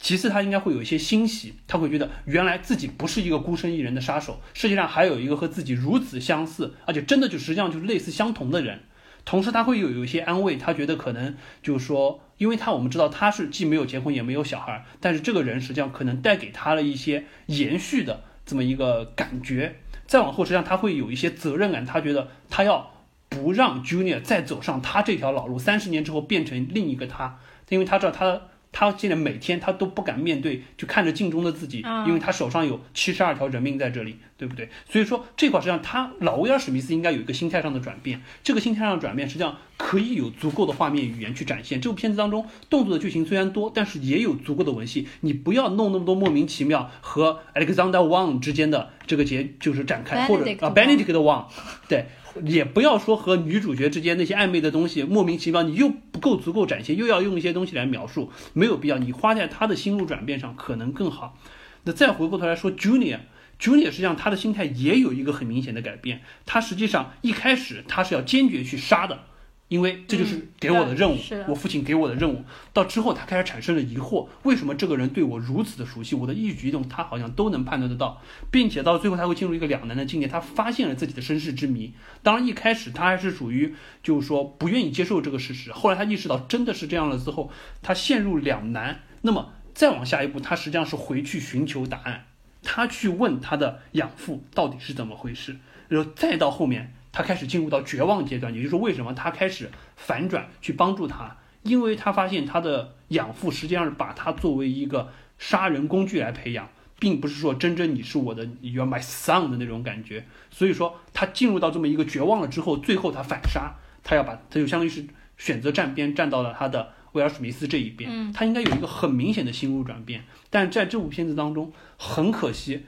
其次，他应该会有一些欣喜，他会觉得原来自己不是一个孤身一人的杀手，世界上还有一个和自己如此相似，而且真的就实际上就是类似相同的人。同时，他会有有一些安慰，他觉得可能就是说，因为他我们知道他是既没有结婚也没有小孩，但是这个人实际上可能带给他了一些延续的这么一个感觉。再往后，实际上他会有一些责任感，他觉得他要不让 Junior 再走上他这条老路，三十年之后变成另一个他，因为他知道他。他现在每天他都不敢面对，就看着镜中的自己，因为他手上有七十二条人命在这里，对不对？所以说这块实际上他老威尔史密斯应该有一个心态上的转变，这个心态上的转变实际上可以有足够的画面语言去展现。这部片子当中动作的剧情虽然多，但是也有足够的文戏，你不要弄那么多莫名其妙和 Alexander Wang 之间的这个结就是展开，或者啊 Benedict Wang，对。也不要说和女主角之间那些暧昧的东西莫名其妙，你又不够足够展现，又要用一些东西来描述，没有必要。你花在他的心路转变上可能更好。那再回过头来说，Junior，Junior 实际上他的心态也有一个很明显的改变。他实际上一开始他是要坚决去杀的。因为这就是给我的任务，我父亲给我的任务。到之后，他开始产生了疑惑：为什么这个人对我如此的熟悉？我的一举一动，他好像都能判断得到，并且到最后，他会进入一个两难的境界。他发现了自己的身世之谜。当然，一开始他还是属于就是说不愿意接受这个事实。后来他意识到真的是这样了之后，他陷入两难。那么再往下一步，他实际上是回去寻求答案，他去问他的养父到底是怎么回事，然后再到后面。他开始进入到绝望阶段，也就是说，为什么他开始反转去帮助他？因为他发现他的养父实际上是把他作为一个杀人工具来培养，并不是说真正你是我的，you are my son 的那种感觉。所以说，他进入到这么一个绝望了之后，最后他反杀，他要把他就相当于是选择站边，站到了他的威尔史密斯这一边。他应该有一个很明显的心路转变，但在这部片子当中，很可惜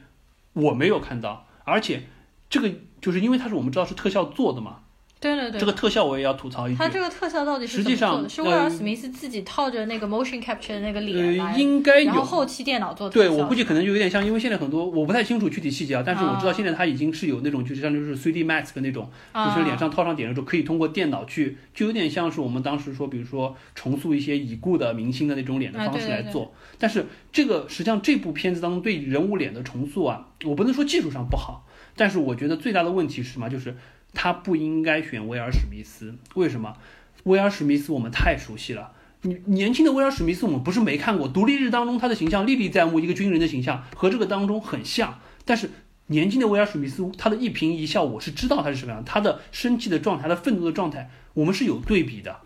我没有看到，而且这个。就是因为它是我们知道是特效做的嘛，对对对，这个特效我也要吐槽一句，它这个特效到底是实际上是威尔史密斯自己套着那个 motion capture 的那个脸呃，应该有，然后后期电脑做的。对我估计可能就有点像，因为现在很多我不太清楚具体细节啊，但是我知道现在它已经是有那种就是像就是 3D mask 那种，就是脸上套上点的时候可以通过电脑去，就有点像是我们当时说，比如说重塑一些已故的明星的那种脸的方式来做。但是这个实际上这部片子当中对人物脸的重塑啊，我不能说技术上不好。但是我觉得最大的问题是什么？就是他不应该选威尔史密斯。为什么？威尔史密斯我们太熟悉了。你年轻的威尔史密斯我们不是没看过，《独立日》当中他的形象历历在目，一个军人的形象和这个当中很像。但是年轻的威尔史密斯他的一颦一笑，我是知道他是什么样，他的生气的状态，他愤怒的状态，我们是有对比的。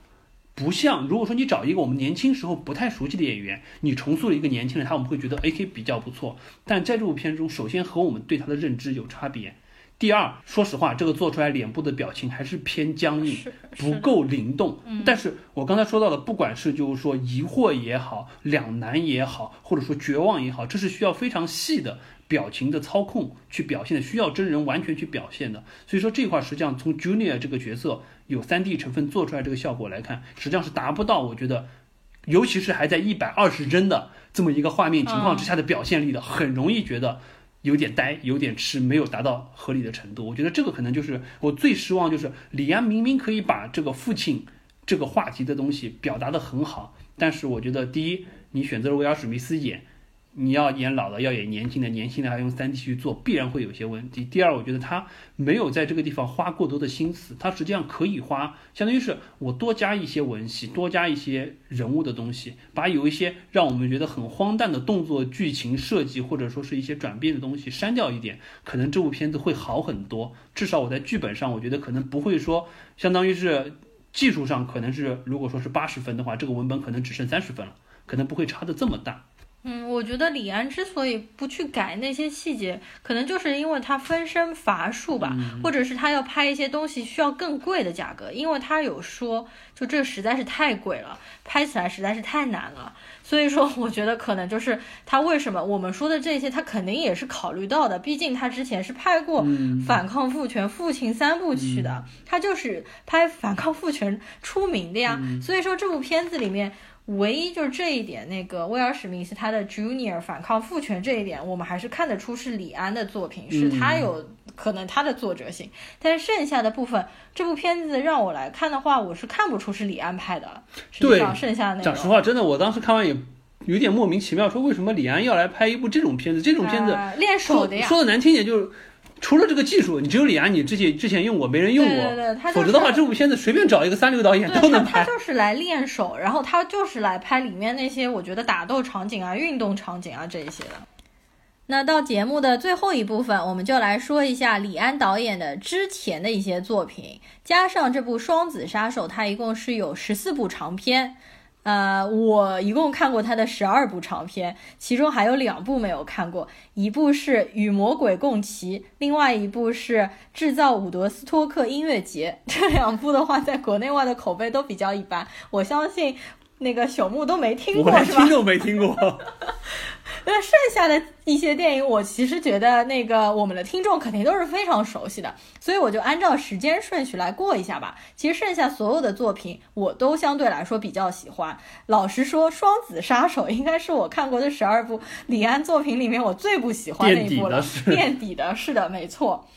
不像如果说你找一个我们年轻时候不太熟悉的演员，你重塑了一个年轻人，他我们会觉得 AK 比较不错。但在这部片中，首先和我们对他的认知有差别。第二，说实话，这个做出来脸部的表情还是偏僵硬，不够灵动。但是我刚才说到的，不管是就是说疑惑也好，两难也好，或者说绝望也好，这是需要非常细的。表情的操控去表现的，需要真人完全去表现的，所以说这块实际上从 Junior 这个角色有 3D 成分做出来这个效果来看，实际上是达不到，我觉得，尤其是还在一百二十帧的这么一个画面情况之下的表现力的，很容易觉得有点呆，有点痴，没有达到合理的程度。我觉得这个可能就是我最失望，就是李安明明可以把这个父亲这个话题的东西表达得很好，但是我觉得第一，你选择了威尔史密斯演。你要演老的，要演年轻的，年轻的还用三 D 去做，必然会有些问题。第二，我觉得他没有在这个地方花过多的心思，他实际上可以花，相当于是我多加一些文戏，多加一些人物的东西，把有一些让我们觉得很荒诞的动作、剧情设计，或者说是一些转变的东西删掉一点，可能这部片子会好很多。至少我在剧本上，我觉得可能不会说，相当于是技术上可能是，如果说是八十分的话，这个文本可能只剩三十分了，可能不会差的这么大。嗯，我觉得李安之所以不去改那些细节，可能就是因为他分身乏术吧，或者是他要拍一些东西需要更贵的价格，因为他有说，就这实在是太贵了，拍起来实在是太难了。所以说，我觉得可能就是他为什么我们说的这些，他肯定也是考虑到的，毕竟他之前是拍过《反抗父权》《父亲三部曲》的，他就是拍《反抗父权》出名的呀。所以说这部片子里面。唯一就是这一点，那个威尔史密斯他的 Junior 反抗父权这一点，我们还是看得出是李安的作品，是他有可能他的作者性。但是剩下的部分，这部片子让我来看的话，我是看不出是李安拍的。对，剩下的那讲实话，真的，我当时看完也有点莫名其妙，说为什么李安要来拍一部这种片子？这种片子练手的呀。说的难听点就是。除了这个技术，你只有李安，你之前之前用过，没人用过。对对对，否则的话，这部片子随便找一个三流导演都能拍。他就是来练手，然后他就是来拍里面那些我觉得打斗场景啊、运动场景啊这一些的。那到节目的最后一部分，我们就来说一下李安导演的之前的一些作品，加上这部《双子杀手》，他一共是有十四部长片。呃，我一共看过他的十二部长片，其中还有两部没有看过，一部是《与魔鬼共骑》，另外一部是《制造伍德斯托克音乐节》。这两部的话，在国内外的口碑都比较一般，我相信那个朽木都没听过，是吧？听都没听过。那剩下的一些电影，我其实觉得那个我们的听众肯定都是非常熟悉的，所以我就按照时间顺序来过一下吧。其实剩下所有的作品，我都相对来说比较喜欢。老实说，《双子杀手》应该是我看过的十二部李安作品里面我最不喜欢的一部了，垫底的，是的，没错。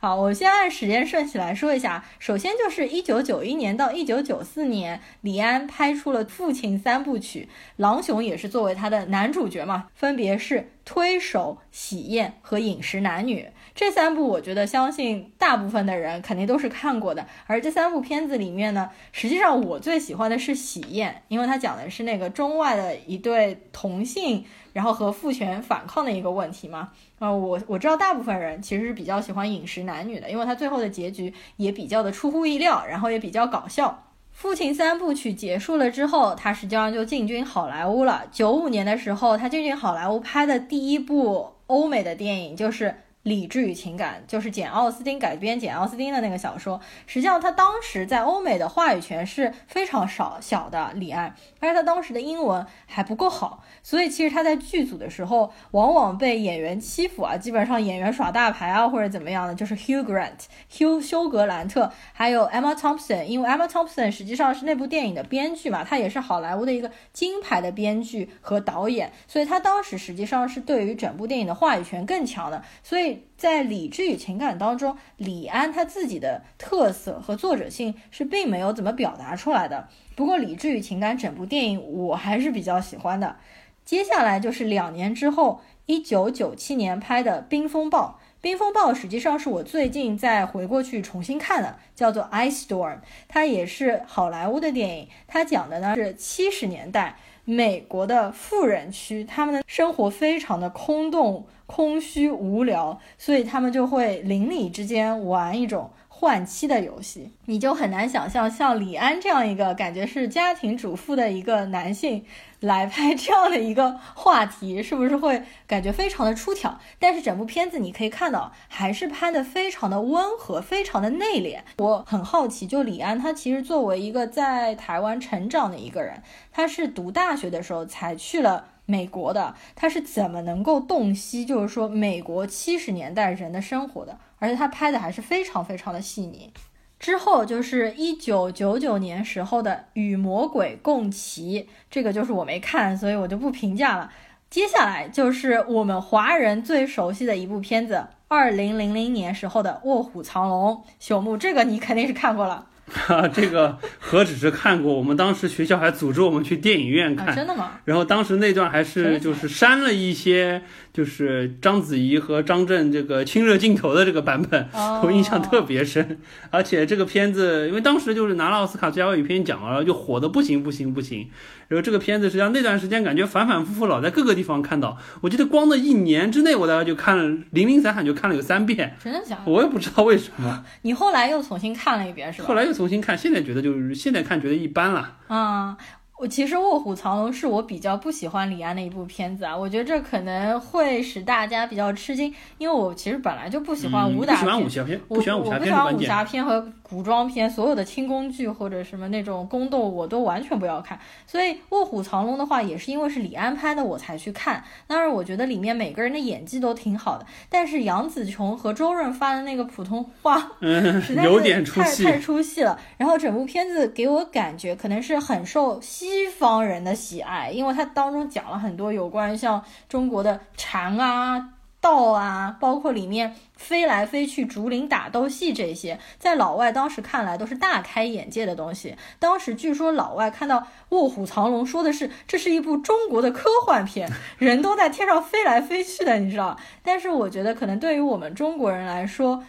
好，我先按时间顺序来说一下。首先就是一九九一年到一九九四年，李安拍出了《父亲三部曲》，狼雄也是作为他的男主角嘛，分别是《推手》《喜宴》和《饮食男女》这三部，我觉得相信大部分的人肯定都是看过的。而这三部片子里面呢，实际上我最喜欢的是《喜宴》，因为它讲的是那个中外的一对同性，然后和父权反抗的一个问题嘛。啊，我我知道大部分人其实是比较喜欢饮食男女的，因为他最后的结局也比较的出乎意料，然后也比较搞笑。父亲三部曲结束了之后，他实际上就进军好莱坞了。九五年的时候，他进军好莱坞拍的第一部欧美的电影就是。理智与情感就是简·奥斯汀改编简·奥斯汀的那个小说。实际上，他当时在欧美的话语权是非常少小的。李安，而且他当时的英文还不够好，所以其实他在剧组的时候往往被演员欺负啊，基本上演员耍大牌啊或者怎么样的。就是 Hugh Grant、Hugh 休格兰特，还有 Emma Thompson，因为 Emma Thompson 实际上是那部电影的编剧嘛，他也是好莱坞的一个金牌的编剧和导演，所以他当时实际上是对于整部电影的话语权更强的，所以。在理智与情感当中，李安他自己的特色和作者性是并没有怎么表达出来的。不过，理智与情感整部电影我还是比较喜欢的。接下来就是两年之后，一九九七年拍的《冰风暴》。《冰风暴》实际上是我最近再回过去重新看的，叫做《Ice Storm》，它也是好莱坞的电影。它讲的呢是七十年代美国的富人区，他们的生活非常的空洞。空虚无聊，所以他们就会邻里之间玩一种换妻的游戏。你就很难想象，像李安这样一个感觉是家庭主妇的一个男性来拍这样的一个话题，是不是会感觉非常的出挑？但是整部片子你可以看到，还是拍的非常的温和，非常的内敛。我很好奇，就李安他其实作为一个在台湾成长的一个人，他是读大学的时候才去了。美国的他是怎么能够洞悉，就是说美国七十年代人的生活的，而且他拍的还是非常非常的细腻。之后就是一九九九年时候的《与魔鬼共骑》，这个就是我没看，所以我就不评价了。接下来就是我们华人最熟悉的一部片子，二零零零年时候的《卧虎藏龙》。朽木，这个你肯定是看过了。哈，这个何止是看过，我们当时学校还组织我们去电影院看，真的吗？然后当时那段还是就是删了一些，就是章子怡和张震这个亲热镜头的这个版本，我印象特别深。而且这个片子，因为当时就是拿了奥斯卡最佳外语片奖然后，就火的不行不行不行。然后这个片子实际上那段时间感觉反反复复老在各个地方看到，我记得光的一年之内我大概就看了《零零散散》就看了有三遍，真的假的？我也不知道为什么。你后来又重新看了一遍是吧？后来又重新看，现在觉得就是现在看觉得一般了。啊。我其实《卧虎藏龙》是我比较不喜欢李安的一部片子啊，我觉得这可能会使大家比较吃惊，因为我其实本来就不喜欢武打片，不喜欢武侠片，不喜欢武侠片和古装片，所有的清宫剧或者什么那种宫斗我都完全不要看。所以《卧虎藏龙》的话，也是因为是李安拍的我才去看。当然，我觉得里面每个人的演技都挺好的，但是杨紫琼和周润发的那个普通话，实在是太 太出戏了。然后整部片子给我感觉可能是很受西。西方人的喜爱，因为它当中讲了很多有关于像中国的禅啊、道啊，包括里面飞来飞去、竹林打斗戏这些，在老外当时看来都是大开眼界的东西。当时据说老外看到《卧虎藏龙》，说的是这是一部中国的科幻片，人都在天上飞来飞去的，你知道？但是我觉得可能对于我们中国人来说，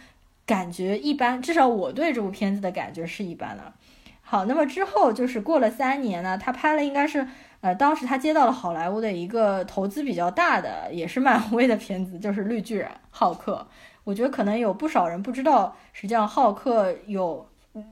感觉一般，至少我对这部片子的感觉是一般的。好，那么之后就是过了三年呢，他拍了应该是，呃，当时他接到了好莱坞的一个投资比较大的，也是漫威的片子，就是绿巨人浩克。我觉得可能有不少人不知道，实际上浩克有，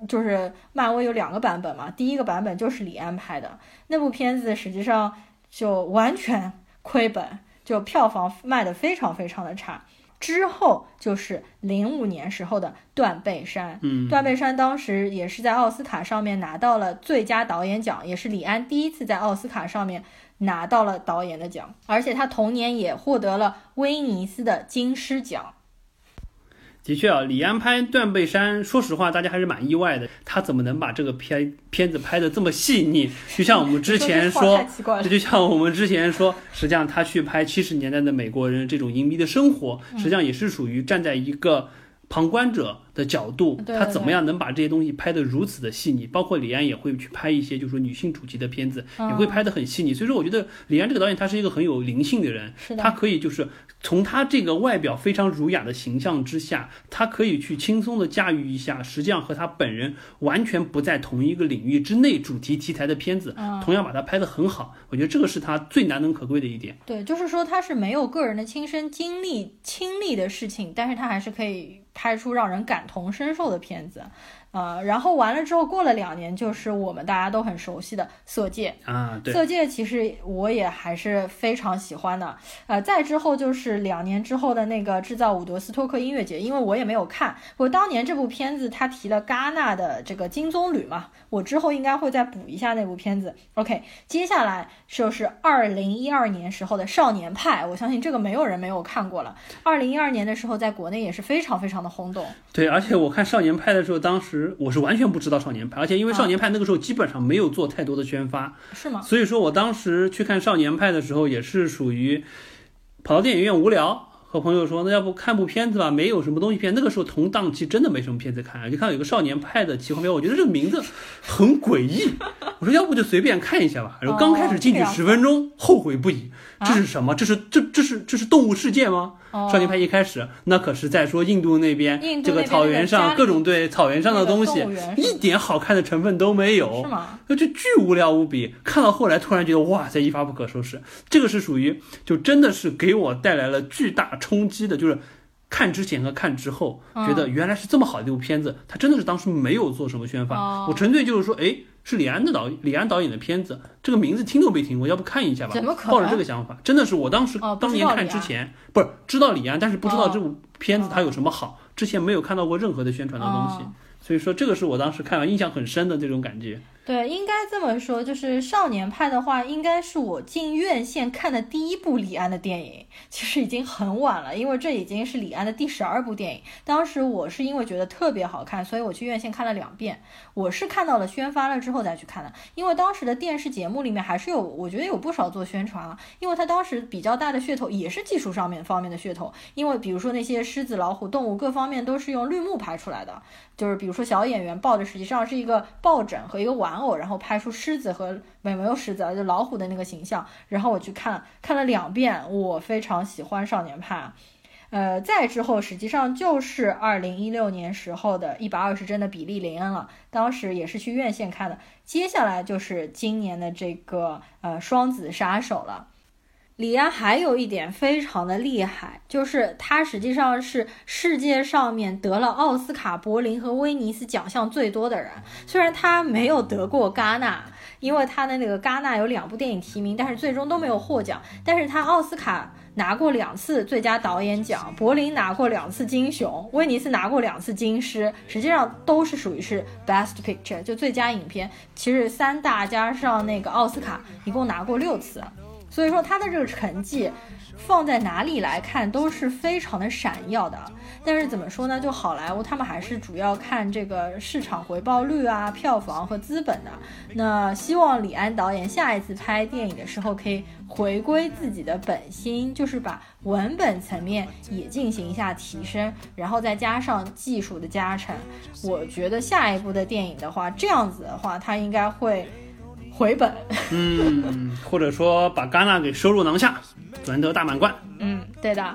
就是漫威有两个版本嘛，第一个版本就是李安拍的那部片子，实际上就完全 亏本，就票房卖的非常非常的差。之后就是零五年时候的《断背山》，嗯，《断背山》当时也是在奥斯卡上面拿到了最佳导演奖，也是李安第一次在奥斯卡上面拿到了导演的奖，而且他同年也获得了威尼斯的金狮奖。的确啊，李安拍《断背山》，说实话，大家还是蛮意外的。他怎么能把这个片片子拍的这么细腻？就像我们之前说，这就像我们之前说，实际上他去拍七十年代的美国人这种隐秘的生活，实际上也是属于站在一个旁观者的角度，他怎么样能把这些东西拍得如此的细腻？包括李安也会去拍一些，就是说女性主题的片子，也会拍得很细腻。所以说，我觉得李安这个导演他是一个很有灵性的人，他可以就是从他这个外表非常儒雅的形象之下，他可以去轻松的驾驭一下，实际上和他本人完全不在同一个领域之内主题题材的片子，同样把它拍得很好。我觉得这个是他最难能可贵的一点。对，就是说他是没有个人的亲身经历亲历的事情，但是他还是可以。拍出让人感同身受的片子。呃，然后完了之后，过了两年，就是我们大家都很熟悉的《色戒》啊，对，《色戒》其实我也还是非常喜欢的。呃，再之后就是两年之后的那个制造伍德斯托克音乐节，因为我也没有看，我当年这部片子他提了戛纳的这个金棕榈嘛，我之后应该会再补一下那部片子。OK，接下来就是二零一二年时候的《少年派》，我相信这个没有人没有看过了。二零一二年的时候，在国内也是非常非常的轰动。对，而且我看《少年派》的时候，当时。我是完全不知道少年派，而且因为少年派那个时候基本上没有做太多的宣发，是吗？所以说我当时去看少年派的时候，也是属于跑到电影院无聊，和朋友说那要不看部片子吧，没有什么东西片。那个时候同档期真的没什么片子看，就看到有个少年派的奇幻片，我觉得这个名字很诡异，我说要不就随便看一下吧。然后刚开始进去十分钟，后悔不已。这是什么？这是这这是这是动物世界吗？少年派一开始那可是在说印度那边这个草原上各种对草原上的东西，一点好看的成分都没有，是吗？那就巨无聊无比。看到后来突然觉得哇塞，一发不可收拾。这个是属于就真的是给我带来了巨大冲击的，就是看之前和看之后，觉得原来是这么好的一部片子。他真的是当时没有做什么宣发，我纯粹就是说，哎。是李安的导李安导演的片子，这个名字听都没听过，要不看一下吧？怎么可能？抱着这个想法，真的是我当时当年看之前，不是知道李安，但是不知道这部片子它有什么好，之前没有看到过任何的宣传的东西，所以说这个是我当时看完印象很深的这种感觉。对，应该这么说，就是少年派的话，应该是我进院线看的第一部李安的电影。其实已经很晚了，因为这已经是李安的第十二部电影。当时我是因为觉得特别好看，所以我去院线看了两遍。我是看到了宣发了之后再去看的，因为当时的电视节目里面还是有，我觉得有不少做宣传啊。因为他当时比较大的噱头也是技术上面方面的噱头，因为比如说那些狮子、老虎、动物各方面都是用绿幕拍出来的。就是比如说小演员抱着实际上是一个抱枕和一个玩偶，然后拍出狮子和没没有狮子就老虎的那个形象。然后我去看看了两遍，我非常喜欢少年派。呃，再之后实际上就是二零一六年时候的一百二十帧的比利林恩了，当时也是去院线看的。接下来就是今年的这个呃双子杀手了。李安还有一点非常的厉害，就是他实际上是世界上面得了奥斯卡、柏林和威尼斯奖项最多的人。虽然他没有得过戛纳，因为他的那个戛纳有两部电影提名，但是最终都没有获奖。但是他奥斯卡拿过两次最佳导演奖，柏林拿过两次金熊，威尼斯拿过两次金狮，实际上都是属于是 Best Picture，就最佳影片。其实三大加上那个奥斯卡，一共拿过六次。所以说他的这个成绩放在哪里来看都是非常的闪耀的，但是怎么说呢？就好莱坞他们还是主要看这个市场回报率啊、票房和资本的。那希望李安导演下一次拍电影的时候可以回归自己的本心，就是把文本层面也进行一下提升，然后再加上技术的加成。我觉得下一部的电影的话，这样子的话，他应该会。回本，嗯，或者说把戛纳给收入囊下，赚得大满贯。嗯，对的。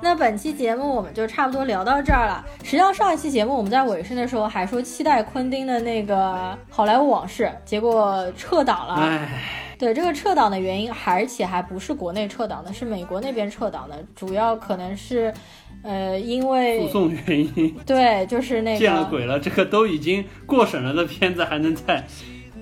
那本期节目我们就差不多聊到这儿了。实际上上一期节目我们在尾声的时候还说期待昆汀的那个《好莱坞往事》，结果撤档了。唉，对这个撤档的原因，而且还不是国内撤档的，是美国那边撤档的，主要可能是，呃，因为诉讼原因。对，就是那个见了鬼了，这个都已经过审了的片子还能在。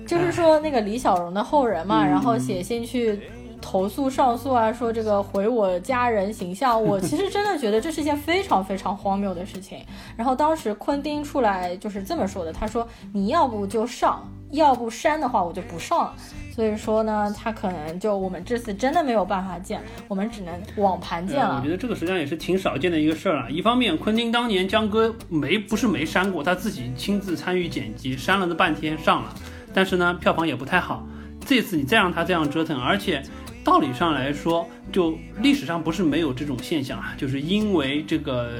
就是说那个李小龙的后人嘛，然后写信去投诉上诉啊，说这个毁我家人形象。我其实真的觉得这是一件非常非常荒谬的事情。然后当时昆汀出来就是这么说的，他说你要不就上，要不删的话我就不上了。所以说呢，他可能就我们这次真的没有办法见，我们只能网盘见了。我觉得这个实际上也是挺少见的一个事儿啊。一方面，昆汀当年江哥没不是没删过，他自己亲自参与剪辑，删了那半天上了。但是呢，票房也不太好。这次你再让他这样折腾，而且道理上来说，就历史上不是没有这种现象啊，就是因为这个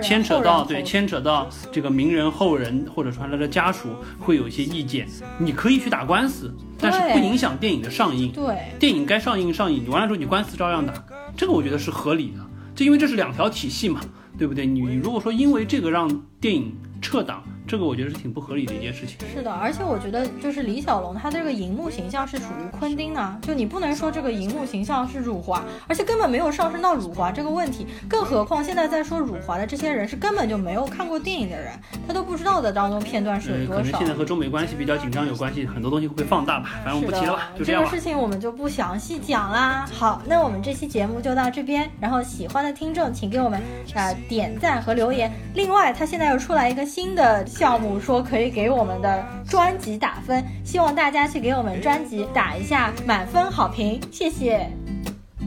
牵扯到对牵扯到这个名人后人或者说他的家属会有一些意见，你可以去打官司，但是不影响电影的上映。对，电影该上映上映，你完了之后你官司照样打，这个我觉得是合理的，就因为这是两条体系嘛，对不对？你如果说因为这个让电影撤档。这个我觉得是挺不合理的一件事情。是的，而且我觉得就是李小龙他这个荧幕形象是属于昆汀啊，就你不能说这个荧幕形象是辱华，而且根本没有上升到辱华这个问题。更何况现在在说辱华的这些人是根本就没有看过电影的人，他都不知道的当中片段是有多少。可能现在和中美关系比较紧张有关系，很多东西会被放大吧。反正我不提了吧，就这样吧。这个事情我们就不详细讲啦。好，那我们这期节目就到这边。然后喜欢的听众请给我们啊点赞和留言。另外，他现在又出来一个新的项目，说可以给我们的专辑打分，希望大家去给我们专辑打一下满分好评，谢谢。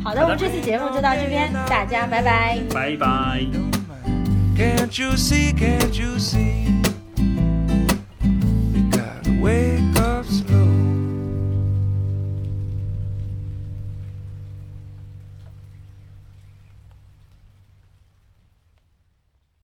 好的，我们这期节目就到这边，大家拜拜，拜拜。Can't you see? Can't you see? Gotta wake up.